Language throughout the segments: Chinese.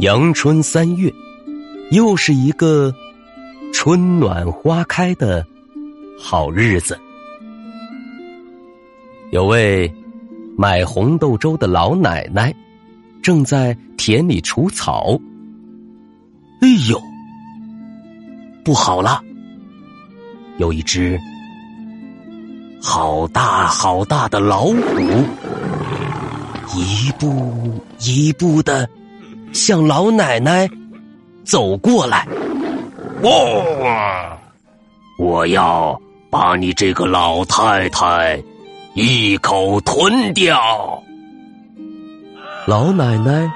阳春三月，又是一个春暖花开的好日子。有位买红豆粥的老奶奶正在田里除草。哎呦，不好了！有一只好大好大的老虎，一步一步的。向老奶奶走过来，哇！我要把你这个老太太一口吞掉！老奶奶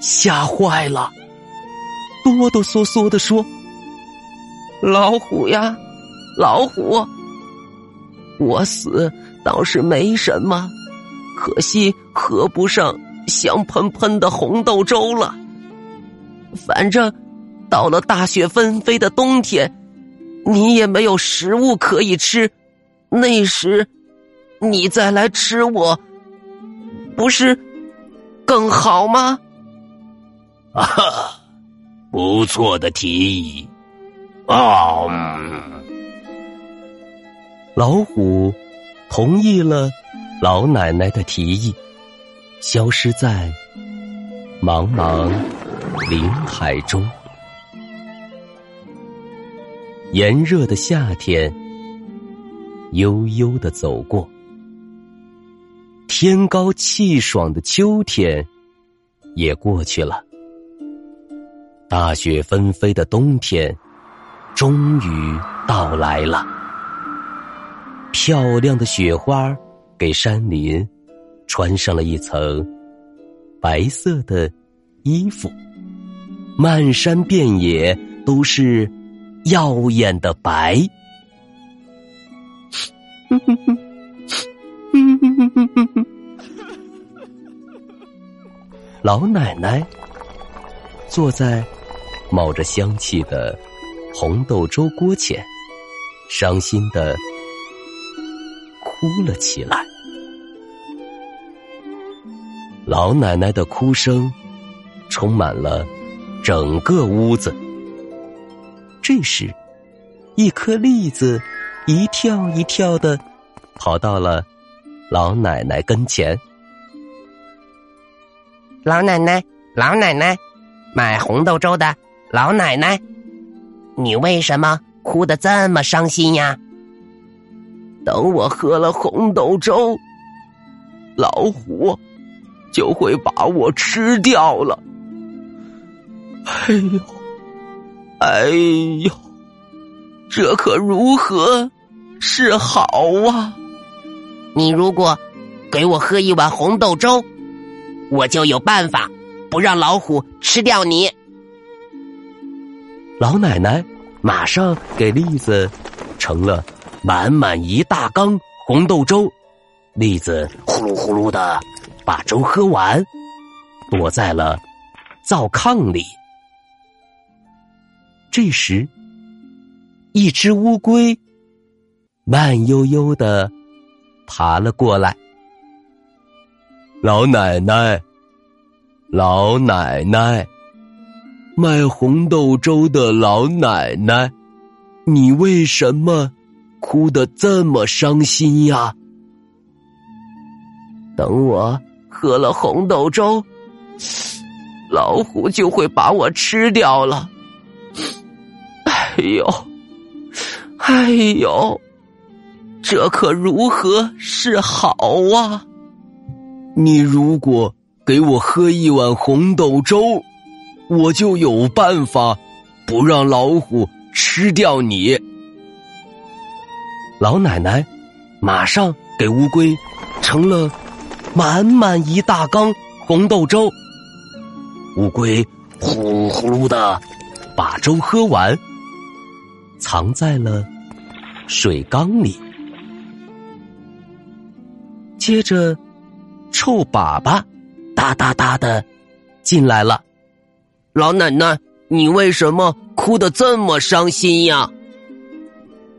吓坏了，哆哆嗦嗦的说：“老虎呀，老虎，我死倒是没什么，可惜合不上。”香喷喷的红豆粥了。反正到了大雪纷飞的冬天，你也没有食物可以吃，那时你再来吃我，不是更好吗？啊，不错的提议。啊，老虎同意了老奶奶的提议。消失在茫茫林海中。炎热的夏天悠悠的走过，天高气爽的秋天也过去了，大雪纷飞的冬天终于到来了。漂亮的雪花给山林。穿上了一层白色的衣服，漫山遍野都是耀眼的白。老奶奶坐在冒着香气的红豆粥锅前，伤心的哭了起来。老奶奶的哭声充满了整个屋子。这时，一颗栗子一跳一跳的跑到了老奶奶跟前。老奶奶，老奶奶，买红豆粥的老奶奶，你为什么哭得这么伤心呀？等我喝了红豆粥，老虎。就会把我吃掉了。哎呦，哎呦，这可如何是好啊？你如果给我喝一碗红豆粥，我就有办法不让老虎吃掉你。老奶奶马上给栗子盛了满满一大缸红豆粥，栗子呼噜呼噜的。把粥喝完，躲在了灶炕里。这时，一只乌龟慢悠悠的爬了过来。老奶奶，老奶奶，卖红豆粥的老奶奶，你为什么哭得这么伤心呀？等我。喝了红豆粥，老虎就会把我吃掉了。哎呦，哎呦，这可如何是好啊？你如果给我喝一碗红豆粥，我就有办法不让老虎吃掉你。老奶奶马上给乌龟盛了满满一大缸红豆粥。乌龟呼噜呼噜的把粥喝完，藏在了水缸里。接着，臭粑粑哒哒哒的进来了。老奶奶，你为什么哭得这么伤心呀？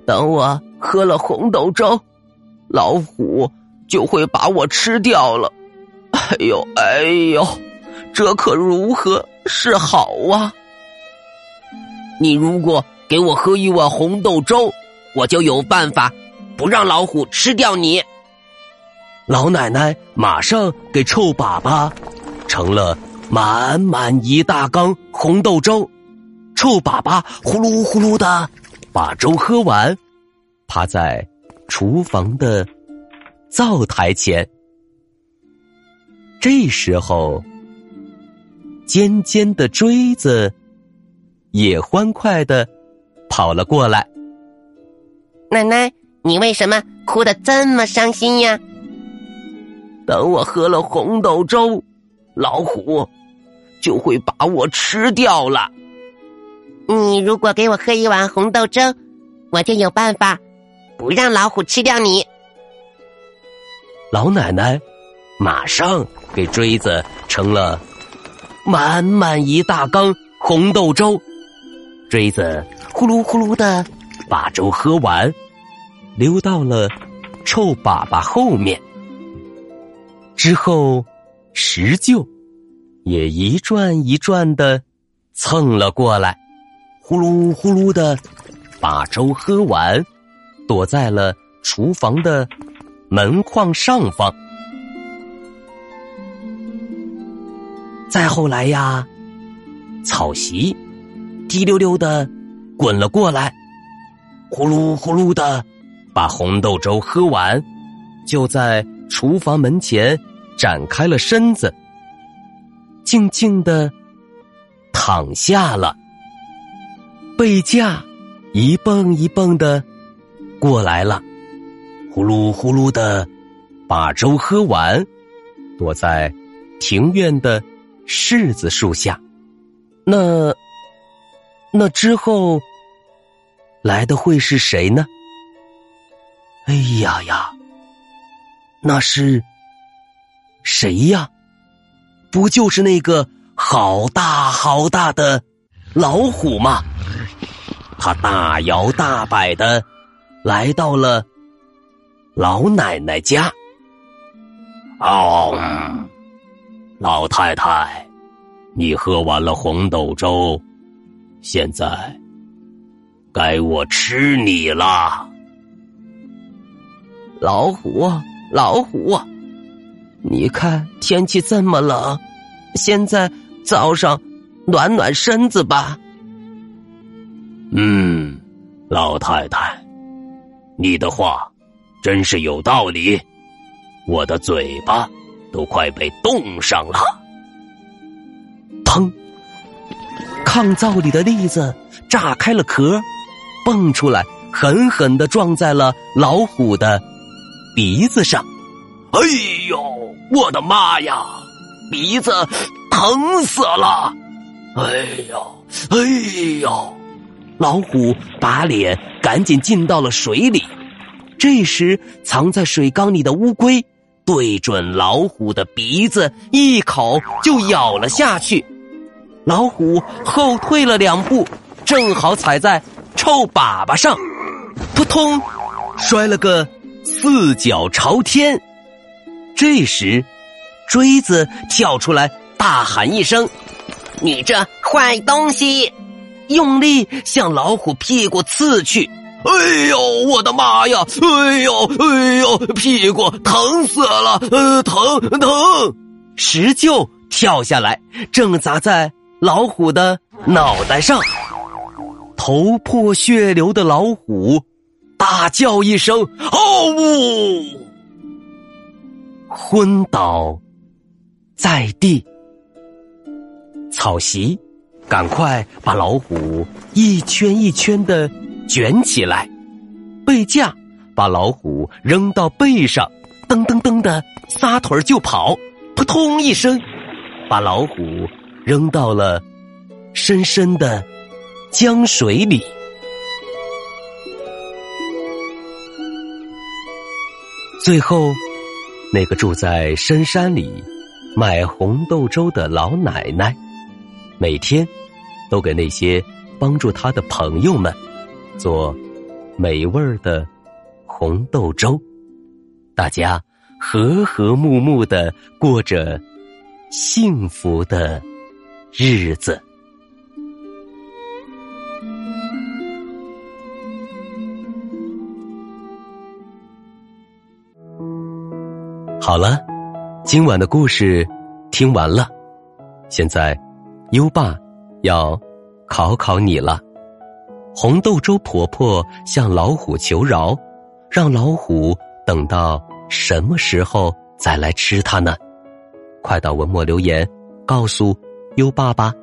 等我喝了红豆粥，老虎就会把我吃掉了。哎呦哎呦，这可如何是好啊？你如果给我喝一碗红豆粥，我就有办法不让老虎吃掉你。老奶奶马上给臭粑粑盛了。满满一大缸红豆粥，臭粑粑呼噜呼噜的把粥喝完，趴在厨房的灶台前。这时候，尖尖的锥子也欢快的跑了过来。奶奶，你为什么哭得这么伤心呀？等我喝了红豆粥。老虎就会把我吃掉了。你如果给我喝一碗红豆粥，我就有办法不让老虎吃掉你。老奶奶马上给锥子盛了满满一大缸红豆粥，锥子呼噜呼噜的把粥喝完，溜到了臭粑粑后面。之后。石臼也一转一转的蹭了过来，呼噜呼噜的把粥喝完，躲在了厨房的门框上方。再后来呀，草席滴溜溜的滚了过来，呼噜呼噜的把红豆粥喝完，就在厨房门前。展开了身子，静静的躺下了。贝架一蹦一蹦的过来了，呼噜呼噜的把粥喝完，躲在庭院的柿子树下。那那之后来的会是谁呢？哎呀呀，那是。谁呀？不就是那个好大好大的老虎吗？他大摇大摆的来到了老奶奶家。哦，老太太，你喝完了红豆粥，现在该我吃你了。老虎，老虎。你看天气这么冷，现在早上暖暖身子吧。嗯，老太太，你的话真是有道理，我的嘴巴都快被冻上了。砰！炕灶里的栗子炸开了壳，蹦出来，狠狠的撞在了老虎的鼻子上。哎呦，我的妈呀！鼻子疼死了！哎呦，哎呦！老虎把脸赶紧浸到了水里。这时，藏在水缸里的乌龟对准老虎的鼻子，一口就咬了下去。老虎后退了两步，正好踩在臭粑粑上，扑通，摔了个四脚朝天。这时，锥子跳出来，大喊一声：“你这坏东西！”用力向老虎屁股刺去。哎呦，我的妈呀！哎呦，哎呦，屁股疼死了！呃，疼疼！石臼跳下来，正砸在老虎的脑袋上。头破血流的老虎大叫一声：“哦呜！”昏倒在地，草席，赶快把老虎一圈一圈的卷起来。背架把老虎扔到背上，噔噔噔的撒腿就跑，扑通一声，把老虎扔到了深深的江水里。最后，那个住在深山里卖红豆粥的老奶奶，每天都给那些帮助她的朋友们做美味的红豆粥，大家和和睦睦的过着幸福的日子。好了，今晚的故事听完了，现在优爸要考考你了。红豆粥婆婆向老虎求饶，让老虎等到什么时候再来吃它呢？快到文末留言告诉优爸爸。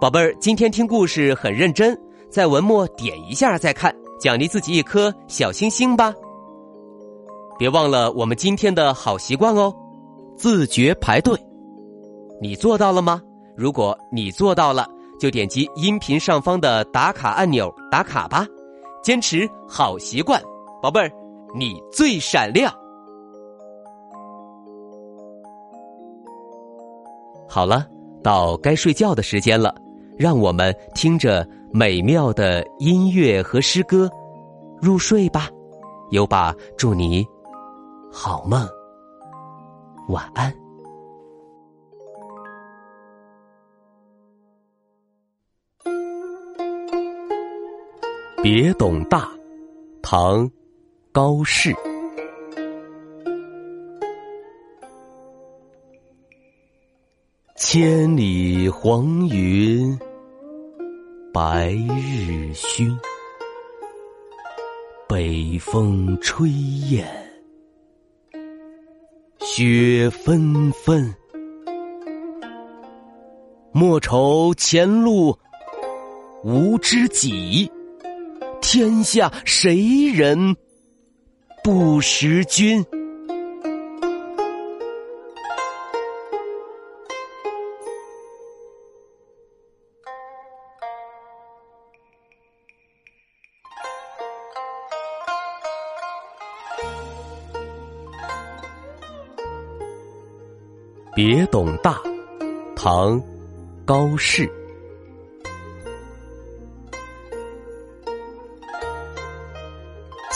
宝贝儿，今天听故事很认真，在文末点一下再看，奖励自己一颗小星星吧。别忘了我们今天的好习惯哦，自觉排队。你做到了吗？如果你做到了，就点击音频上方的打卡按钮打卡吧。坚持好习惯，宝贝儿，你最闪亮。好了，到该睡觉的时间了，让我们听着美妙的音乐和诗歌入睡吧。优爸祝你。好梦，晚安。别董大，唐，高适。千里黄云，白日曛，北风吹雁。雪纷纷，莫愁前路无知己，天下谁人不识君？别董大，唐，高适。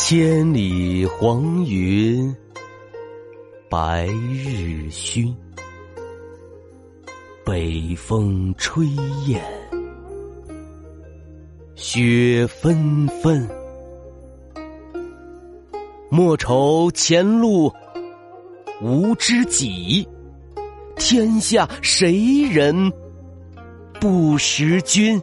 千里黄云，白日曛，北风吹雁，雪纷纷。莫愁前路无知己。天下谁人不识君？